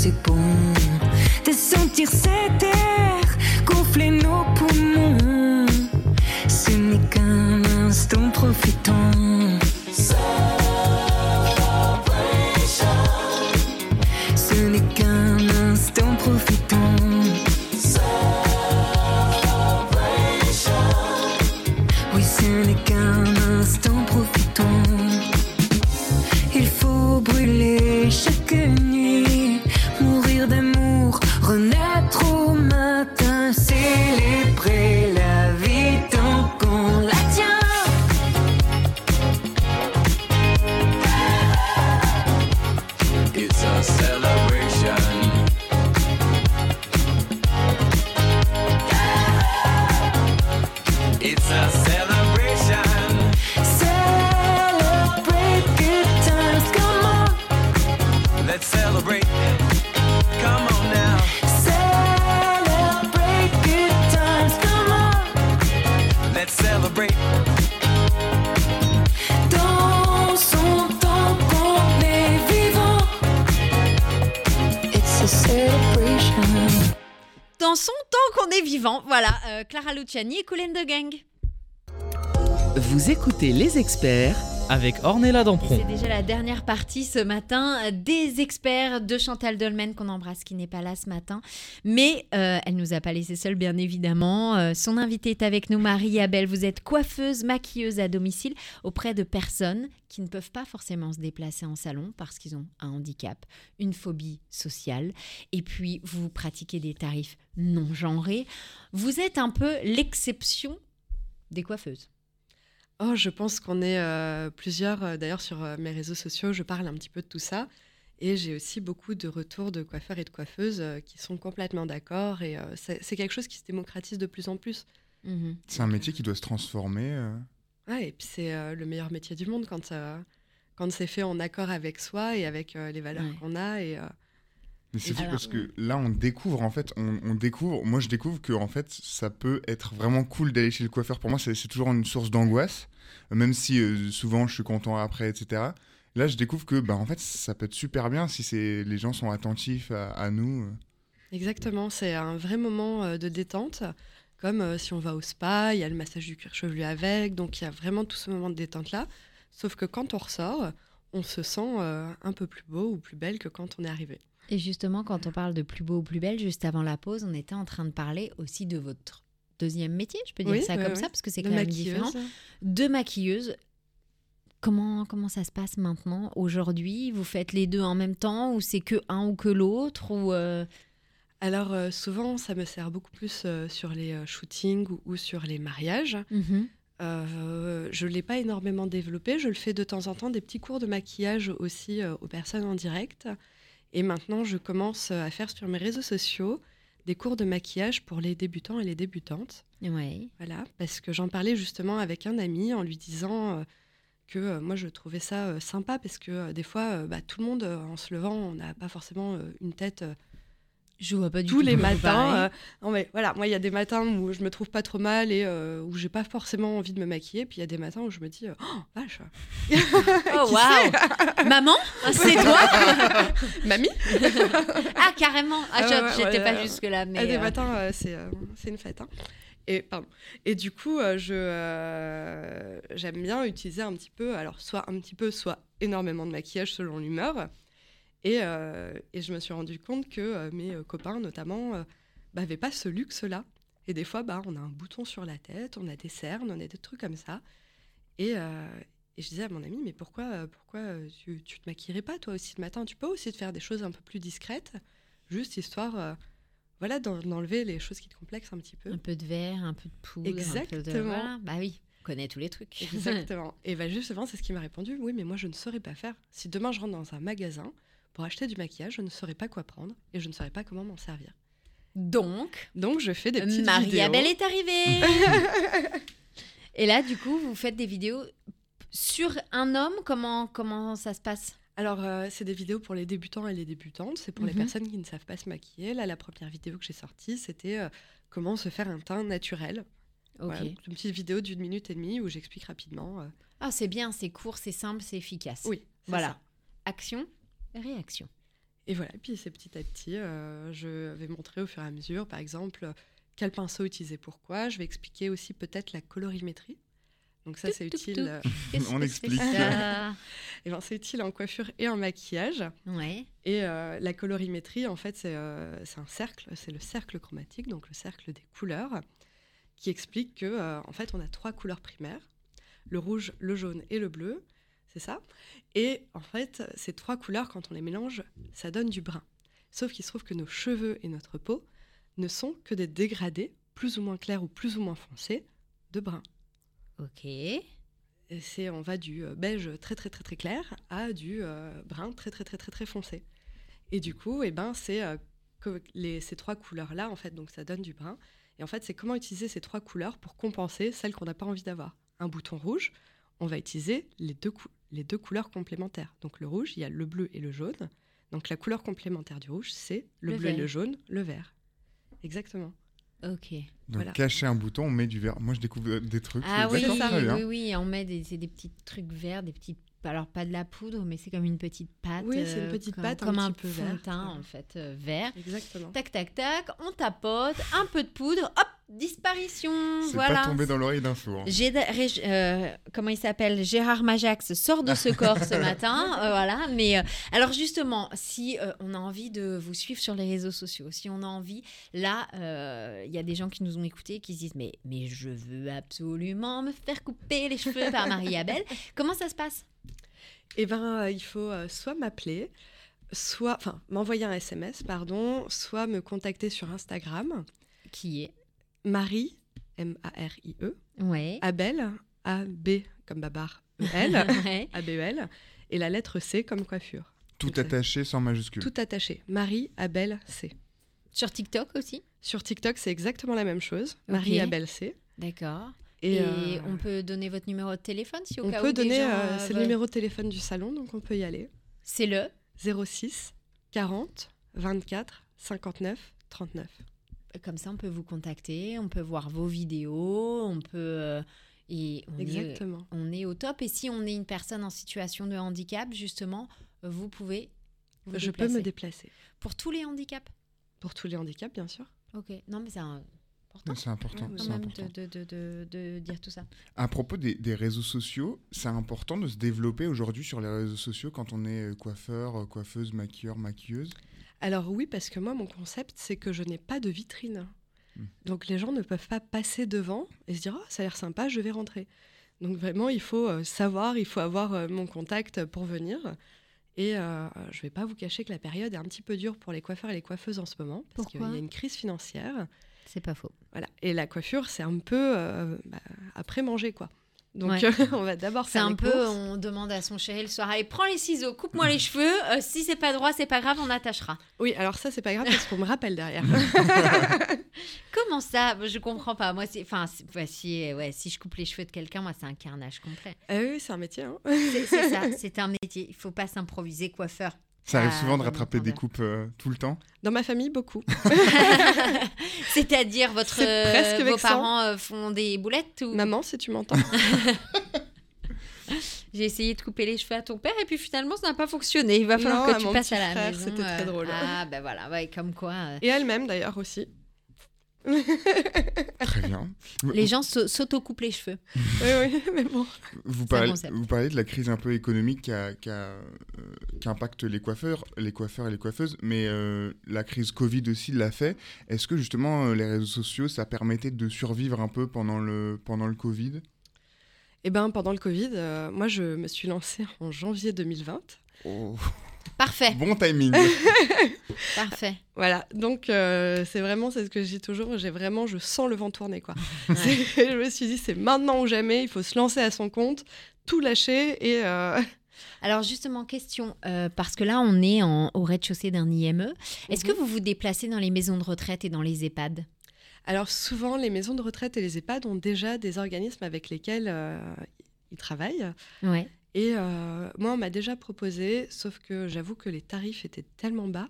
c'est bon de sentir cette air. Vous écoutez les experts Avec Ornella Dampron. C'est déjà la dernière partie ce matin des experts de Chantal Dolmen qu'on embrasse qui n'est pas là ce matin. Mais euh, elle nous a pas laissé seule bien évidemment. Euh, son invitée est avec nous, Marie Abel. Vous êtes coiffeuse, maquilleuse à domicile auprès de personnes qui ne peuvent pas forcément se déplacer en salon parce qu'ils ont un handicap, une phobie sociale. Et puis vous pratiquez des tarifs non genrés. Vous êtes un peu l'exception des coiffeuses. Oh, je pense qu'on est euh, plusieurs. euh, D'ailleurs, sur euh, mes réseaux sociaux, je parle un petit peu de tout ça. Et j'ai aussi beaucoup de retours de coiffeurs et de coiffeuses euh, qui sont complètement d'accord. Et euh, c'est quelque chose qui se démocratise de plus en plus. Mhm. C'est un métier qui doit se transformer. euh. Ouais, et puis c'est euh, le meilleur métier du monde quand, euh, quand c'est fait en accord avec soi et avec euh, les valeurs Ouais. qu'on a. Et, euh, Mais c'est fou parce que là, on découvre, en fait, on, on découvre, moi je découvre que, en fait, ça peut être vraiment cool d'aller chez le coiffeur. Pour moi, c'est toujours une source d'angoisse, même si euh, souvent je suis content après, etc. Là, je découvre que, bah, en fait, ça peut être super bien si les gens sont attentifs à, à nous. Exactement, c'est un vrai moment euh, de détente. Comme euh, si on va au spa, il y a le massage du cuir chevelu avec, donc il y a vraiment tout ce moment de détente-là. Sauf que quand on ressort, on se sent euh, un peu plus beau ou plus belle que quand on est arrivé. Et justement, quand on parle de plus beau ou plus belle, juste avant la pause, on était en train de parler aussi de votre deuxième métier, je peux dire Oui, ça comme ça, parce que c'est quand même différent. De maquilleuse. Comment, comment ça se passe maintenant, aujourd'hui? Vous faites les deux en même temps ou c'est que un ou que l'autre ou euh, Alors euh, souvent, ça me sert beaucoup plus euh, sur les shootings ou, ou sur les mariages. mhm. Euh, je ne l'ai pas énormément développé. Je le fais de temps en temps, des petits cours de maquillage aussi aux personnes en direct. Et maintenant, je commence euh, à faire sur mes réseaux sociaux des cours de maquillage pour les débutants et les débutantes. Ouais. Voilà, parce que j'en parlais justement avec un ami en lui disant euh, que euh, moi je trouvais ça sympa parce que des fois, bah, tout le monde en se levant, on n'a pas forcément une tête Je vois pas du tous tout les matins. euh, non mais voilà, moi il y a des matins où je me trouve pas trop mal et euh, où j'ai pas forcément envie de me maquiller, puis il y a des matins où je me dis euh, oh vache. [laughs] Oh [laughs] waouh [laughs] Maman, c'est toi Mamie. Ah carrément. Ah, Ah j'étais ouais, pas ouais. jusque là, mais des euh, matins, euh, c'est euh, c'est une fête. hein. Et, pardon. et du coup, euh, je euh, j'aime bien utiliser un petit peu, alors soit un petit peu, soit énormément de maquillage selon l'humeur. Et, euh, et je me suis rendu compte que euh, mes euh, copains, notamment, n'avaient pas ce luxe-là. Et des fois, bah, on a un bouton sur la tête, on a des cernes, on a des trucs comme ça. Et, et je disais à mon ami, mais pourquoi, pourquoi tu, tu te maquillerais pas toi aussi le matin? Tu peux aussi te faire des choses un peu plus discrètes, juste histoire euh, voilà, d'en- d'enlever les choses qui te complexent un petit peu. un peu de verre, un peu de poudre, un peu de Exactement. voilà. Bah oui, on connaît tous les trucs. Exactement. [laughs] Et bah justement, c'est ce qui m'a répondu. Oui, mais moi, je ne saurais pas faire. Si demain, je rentre dans un magasin pour acheter du maquillage, je ne saurais pas quoi prendre et je ne saurais pas comment m'en servir. Donc, Donc, je fais des petites Marie-Abel vidéos. est arrivée. [laughs] Et là, du coup, vous faites des vidéos sur un homme. Comment comment ça se passe? Alors, euh, c'est des vidéos pour les débutants et les débutantes. C'est pour les Mhm. personnes qui ne savent pas se maquiller. Là, la première vidéo que j'ai sortie, c'était euh, comment se faire un teint naturel. Ok. Voilà, une petite vidéo d'une minute et demie où j'explique rapidement. euh, Ah, c'est bien, c'est court, c'est simple, c'est efficace. oui, Voilà. ça. Action, réaction. Et voilà, puis c'est petit à petit, euh, je vais montrer au fur et à mesure, par exemple, quel pinceau utiliser pourquoi. Je vais expliquer aussi peut-être la colorimétrie. Donc ça, c'est utile. euh, Qu'est-ce [laughs] On explique. ça [laughs] eh ben, c'est utile en coiffure et en maquillage. Ouais. Et euh, la colorimétrie, en fait, c'est euh, un cercle, c'est le cercle chromatique, donc le cercle des couleurs, qui explique que, euh, en fait, on a trois couleurs primaires le rouge, le jaune et le bleu. C'est ça. Et en fait, ces trois couleurs, quand on les mélange, ça donne du brun. Sauf qu'il se trouve que nos cheveux et notre peau ne sont que des dégradés, plus ou moins clairs ou plus ou moins foncés, de brun. Ok. C'est on va du euh, beige très très très très clair à du euh, brun très très très très très foncé. Et du coup, eh ben c'est euh, les, ces trois couleurs là en fait, donc ça donne du brun. Et en fait, c'est comment utiliser ces trois couleurs pour compenser celles qu'on n'a pas envie d'avoir. Un bouton rouge, on va utiliser les deux, cou- les deux couleurs complémentaires. Donc le rouge, il y a le bleu et le jaune. Donc la couleur complémentaire du rouge, c'est le, Le bleu et vert. le jaune, le vert. Exactement. Ok. Donc, Voilà. cacher un bouton, on met du verre. Moi, je découvre des trucs. Ah oui, bien. oui, oui, on met des, c'est des petits trucs verts, des petites alors pas de la poudre, mais c'est comme une petite pâte. Oui, c'est une euh, petite comme, pâte un comme petit un peu verte, teint ouais. en fait euh, vert. Exactement. Tac tac tac, on tapote, un peu de poudre, hop, disparition. C'est Voilà. pas tombé dans l'oreille d'un sourd. J'ai Rég- euh, comment il s'appelle Gérard Majax sort de ce corps ce [laughs] matin, euh, voilà. Mais euh, alors justement, si euh, on a envie de vous suivre sur les réseaux sociaux, si on a envie, là, euh, il y a des gens qui nous ont écoutés et qui se disent mais mais je veux absolument me faire couper les cheveux par Marie-Abel. [laughs] Comment ça se passe? Eh ben, euh, il faut euh, soit m'appeler, soit, enfin, m'envoyer un SMS, pardon, soit me contacter sur Instagram. Qui est? Marie, M-A-R-I-E, Ouais. Abel, A-B comme Babar, E-L, [laughs] Ouais. A-B-E-L, et la lettre C comme coiffure. Tout Ok. attaché sans majuscule. Tout attaché. Marie, Abel, C. Sur TikTok aussi. Sur TikTok, c'est exactement la même chose. Marie. Abel, C. D'accord. Et, Et, euh, on peut donner votre numéro de téléphone si au on cas peut où des donner, gens, euh, euh, c'est le numéro de téléphone du salon, donc on peut y aller. C'est le. 06 40 24 59 39. Comme ça, on peut vous contacter, on peut voir vos vidéos, on peut. euh, et on est, Exactement. on est au top. Et si on est une personne en situation de handicap, justement, vous pouvez. Vous Je peux me déplacer. Pour tous les handicaps? Pour tous les handicaps, bien sûr. Ok. Non, mais c'est un- important C'est important. Quand c'est même important. de, de- de- de- de dire tout ça. À propos des, des réseaux sociaux, c'est important de se développer aujourd'hui sur les réseaux sociaux quand on est euh, coiffeur, euh, coiffeuse, maquilleur, maquilleuse? Alors oui, parce que moi, mon concept, c'est que je n'ai pas de vitrine. Hmm. Donc les gens ne peuvent pas passer devant et se dire oh, ça a l'air sympa, je vais rentrer. Donc vraiment, il faut euh, savoir, il faut avoir euh, mon contact pour venir. Et euh, je vais pas vous cacher que la période est un petit peu dure pour les coiffeurs et les coiffeuses en ce moment, parce qu'il y a une crise financière. C'est pas faux. Voilà. Et la coiffure, c'est un peu euh, bah, après manger, quoi. Donc Ouais. [laughs] on va d'abord C'est faire un les peu, courses. on demande à son chéri le soir, allez, prends les ciseaux, coupe-moi les cheveux. euh, si c'est pas droit, c'est pas grave, on attachera. Oui, alors ça, c'est pas grave parce qu'on me rappelle derrière. [laughs] Comment ça? Je comprends pas. Moi, c'est, enfin, si, ouais, si je coupe les cheveux de quelqu'un, moi, c'est un carnage complet. Ah oui, c'est un métier. Hein. C'est, c'est ça, [laughs] c'est un métier. Il faut pas s'improviser coiffeur. Ça arrive Ah, souvent de rattraper des coupes euh, tout le temps. Dans ma famille, beaucoup. [laughs] [laughs] C'est-à-dire, votre, euh, vos vexant. parents euh, font des boulettes ou... Maman, si tu m'entends. [laughs] J'ai essayé de couper les cheveux à ton père et puis finalement, ça n'a pas fonctionné. Il va falloir Non, que tu passes à la frère, maison. c'était très drôle. Ah, ben voilà, ouais, comme quoi. euh, Et elle-même, d'ailleurs, aussi. [laughs] Très bien. Les gens s'au- s'auto-coupent les cheveux. [laughs] Oui, oui, [laughs] mais bon. Vous parlez, concept. vous parlez de la crise un peu économique qui, a- qui, a, euh, qui impacte les coiffeurs, les coiffeurs et les coiffeuses, mais euh, la crise Covid aussi l'a fait. Est-ce que justement euh, les réseaux sociaux, ça permettait de survivre un peu pendant le, pendant le Covid? Eh ben, pendant le Covid, euh, moi, je me suis lancée en janvier 2020. Oh, Parfait, Bon timing [laughs] parfait. Voilà, donc euh, c'est vraiment, c'est ce que je dis toujours, j'ai vraiment, je sens le vent tourner, quoi. [laughs] Je me suis dit, c'est maintenant ou jamais, il faut se lancer à son compte, tout lâcher et... euh, [laughs] Alors justement, question, euh, parce que là, on est en- au rez-de-chaussée d'un IME. Est-ce que Mhm. vous vous déplacez dans les maisons de retraite et dans les EHPAD? Alors souvent, les maisons de retraite et les EHPAD ont déjà des organismes avec lesquels euh, ils travaillent. Ouais. Et euh, moi, on m'a déjà proposé, sauf que j'avoue que les tarifs étaient tellement bas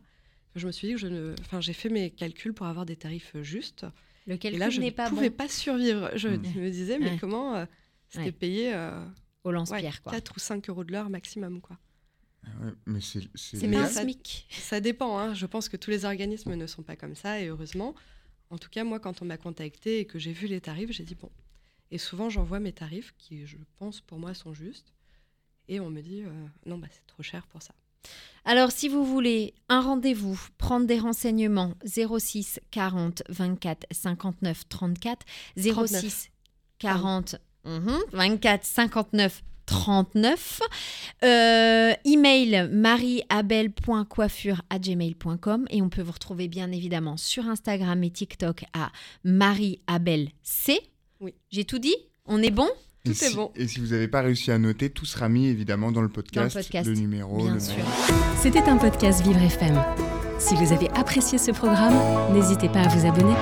que je me suis dit que je ne... Enfin, j'ai fait mes calculs pour avoir des tarifs justes. Le et calcul là, je n'est ne pas pouvais bon pas survivre. Je Mm. me disais, mais Ouais. comment euh, C'était Ouais. payé euh, au ouais, lance-pierre, quoi. 4 ou 5 euros de l'heure maximum. quoi. Ah ouais, Mais c'est c'est SMIC. Ça dépend. hein. Je pense que tous les organismes ne sont pas comme ça, et heureusement. En tout cas, moi, quand on m'a contacté et que j'ai vu les tarifs, j'ai dit bon. Et souvent, j'envoie mes tarifs qui, je pense, pour moi, sont justes. Et on me dit euh, non, bah, c'est trop cher pour ça. Alors, si vous voulez un rendez-vous, prendre des renseignements, 06 40 24 59 34, 06 40 mhm, 24 59 39. Euh, email marieabel.coiffure@gmail.com et on peut vous retrouver bien évidemment sur Instagram et TikTok à marieabelc. Oui. J'ai tout dit? On est bon? Et est si- bon. Et si vous n'avez pas réussi à noter, tout sera mis évidemment dans le podcast. podcast, Le numéro, Bien le sûr. mail. C'était un podcast Vivre FM. Si vous avez apprécié ce programme, n'hésitez pas à vous abonner.